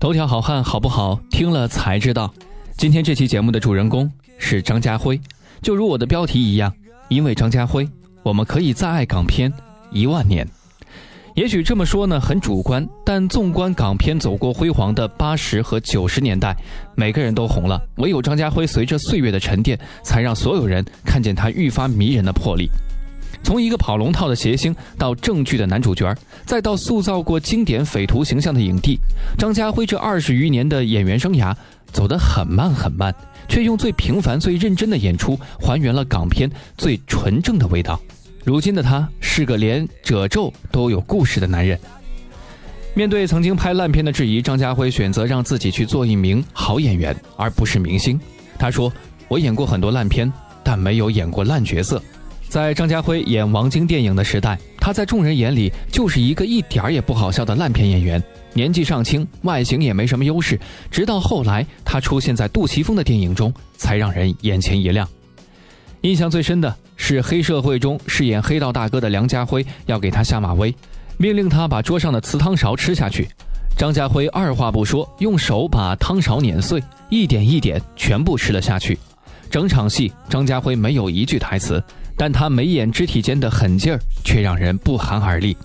头条好汉好不好？听了才知道。今天这期节目的主人公是张家辉，就如我的标题一样，因为张家辉，我们可以再爱港片一万年。也许这么说呢很主观，但纵观港片走过辉煌的八十和九十年代，每个人都红了，唯有张家辉随着岁月的沉淀，才让所有人看见他愈发迷人的魄力。从一个跑龙套的谐星，到正剧的男主角，再到塑造过经典匪徒形象的影帝，张家辉这二十余年的演员生涯走得很慢很慢，却用最平凡、最认真的演出，还原了港片最纯正的味道。如今的他是个连褶皱都有故事的男人。面对曾经拍烂片的质疑，张家辉选择让自己去做一名好演员，而不是明星。他说：“我演过很多烂片，但没有演过烂角色。”在张家辉演王晶电影的时代，他在众人眼里就是一个一点儿也不好笑的烂片演员，年纪尚轻，外形也没什么优势。直到后来，他出现在杜琪峰的电影中，才让人眼前一亮。印象最深的是黑社会中饰演黑道大哥的梁家辉要给他下马威，命令他把桌上的瓷汤勺吃下去。张家辉二话不说，用手把汤勺碾碎，一点一点全部吃了下去。整场戏，张家辉没有一句台词。但他眉眼肢体间的狠劲儿却让人不寒而栗。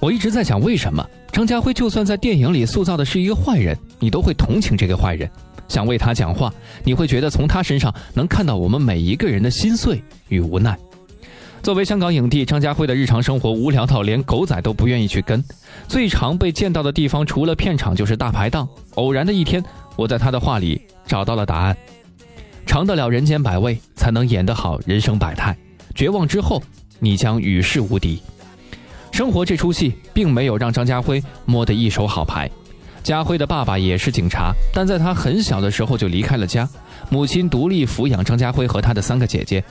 我一直在想，为什么张家辉就算在电影里塑造的是一个坏人，你都会同情这个坏人，想为他讲话，你会觉得从他身上能看到我们每一个人的心碎与无奈。作为香港影帝，张家辉的日常生活无聊到连狗仔都不愿意去跟，最常被见到的地方除了片场就是大排档。偶然的一天，我在他的话里找到了答案。尝得了人间百味，才能演得好人生百态。绝望之后，你将与世无敌。生活这出戏并没有让张家辉摸得一手好牌。家辉的爸爸也是警察，但在他很小的时候就离开了家，母亲独立抚养张家辉和他的三个姐姐。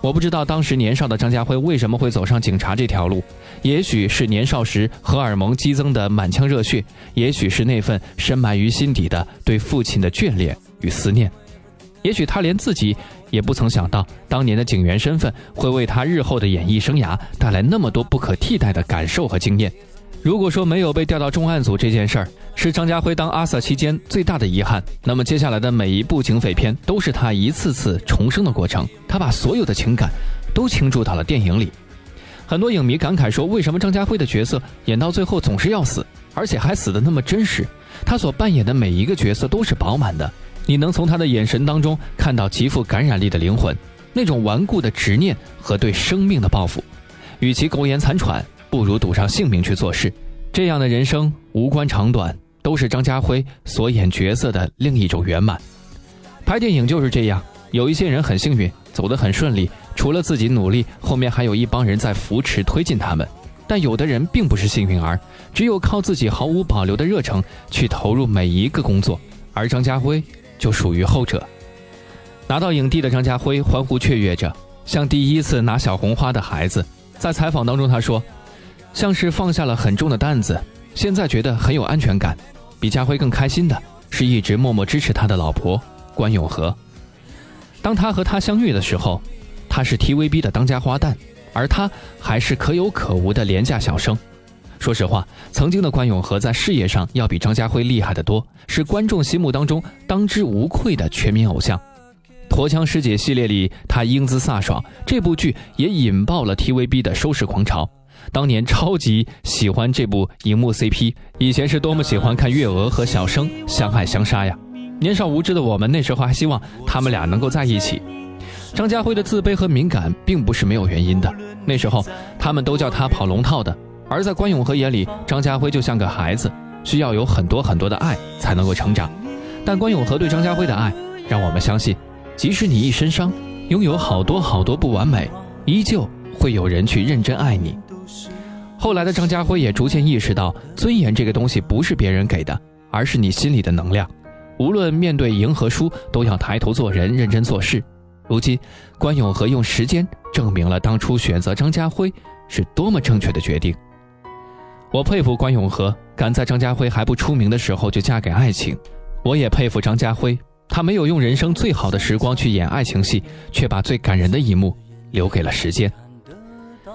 我不知道当时年少的张家辉为什么会走上警察这条路，也许是年少时荷尔蒙激增的满腔热血，也许是那份深埋于心底的对父亲的眷恋与思念。也许他连自己也不曾想到，当年的警员身份会为他日后的演艺生涯带来那么多不可替代的感受和经验。如果说没有被调到重案组这件事儿是张家辉当阿 Sir 期间最大的遗憾，那么接下来的每一部警匪片都是他一次次重生的过程。他把所有的情感都倾注到了电影里。很多影迷感慨说：“为什么张家辉的角色演到最后总是要死，而且还死得那么真实？他所扮演的每一个角色都是饱满的。”你能从他的眼神当中看到极富感染力的灵魂，那种顽固的执念和对生命的抱负。与其苟延残喘，不如赌上性命去做事。这样的人生无关长短，都是张家辉所演角色的另一种圆满。拍电影就是这样，有一些人很幸运，走得很顺利，除了自己努力，后面还有一帮人在扶持推进他们。但有的人并不是幸运儿，只有靠自己毫无保留的热诚去投入每一个工作。而张家辉。就属于后者。拿到影帝的张家辉欢呼雀跃着，像第一次拿小红花的孩子。在采访当中，他说：“像是放下了很重的担子，现在觉得很有安全感。比家辉更开心的是一直默默支持他的老婆关咏荷。当他和她相遇的时候，他是 TVB 的当家花旦，而他还是可有可无的廉价小生。”说实话，曾经的关咏荷在事业上要比张家辉厉害得多，是观众心目当中当之无愧的全民偶像。《驼枪师姐》系列里，她英姿飒爽，这部剧也引爆了 TVB 的收视狂潮。当年超级喜欢这部荧幕 CP，以前是多么喜欢看月娥和小生相爱相杀呀！年少无知的我们那时候还希望他们俩能够在一起。张家辉的自卑和敏感并不是没有原因的，那时候他们都叫他跑龙套的。而在关咏荷眼里，张家辉就像个孩子，需要有很多很多的爱才能够成长。但关咏荷对张家辉的爱，让我们相信，即使你一身伤，拥有好多好多不完美，依旧会有人去认真爱你。后来的张家辉也逐渐意识到，尊严这个东西不是别人给的，而是你心里的能量。无论面对赢和输，都要抬头做人，认真做事。如今，关咏荷用时间证明了当初选择张家辉是多么正确的决定。我佩服关咏荷敢在张家辉还不出名的时候就嫁给爱情，我也佩服张家辉，他没有用人生最好的时光去演爱情戏，却把最感人的一幕留给了时间。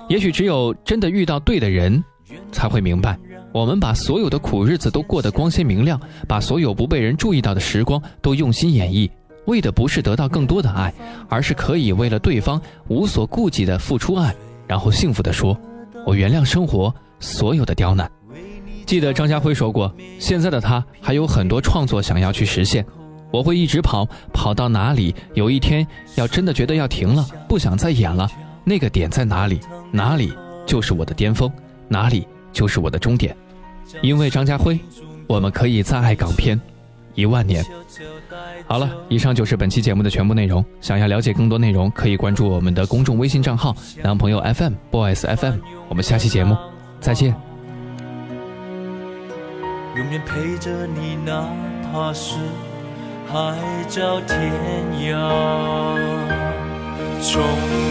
也许只有真的遇到对的人，才会明白，我们把所有的苦日子都过得光鲜明亮，把所有不被人注意到的时光都用心演绎，为的不是得到更多的爱，而是可以为了对方无所顾忌的付出爱，然后幸福的说：“我原谅生活所有的刁难。”记得张家辉说过，现在的他还有很多创作想要去实现。我会一直跑，跑到哪里？有一天要真的觉得要停了，不想再演了，那个点在哪里？哪里就是我的巅峰，哪里就是我的终点。因为张家辉，我们可以再爱港片一万年。好了，以上就是本期节目的全部内容。想要了解更多内容，可以关注我们的公众微信账号“男朋友 FM Boys FM”。我们下期节目再见。永远陪着你，哪怕是。海角天涯，从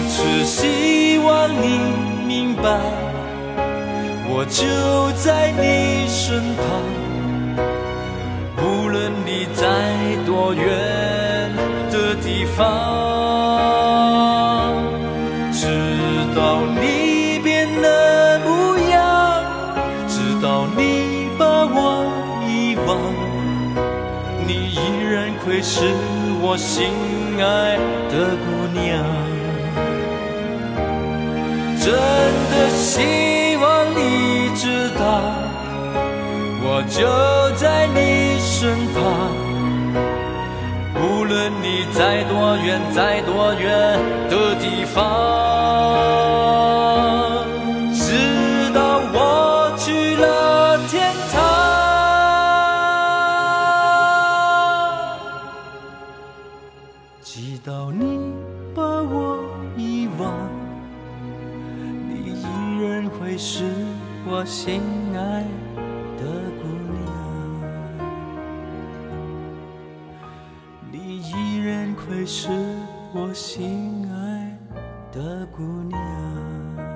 此希望你明白，我就在你身旁，无论你在多远的地方。直到你是我心爱的姑娘，真的希望你知道，我就在你身旁，无论你在多远，在多远的地方。直到你把我遗忘。你依然会是我心爱的姑娘。你依然会是我心爱的姑娘。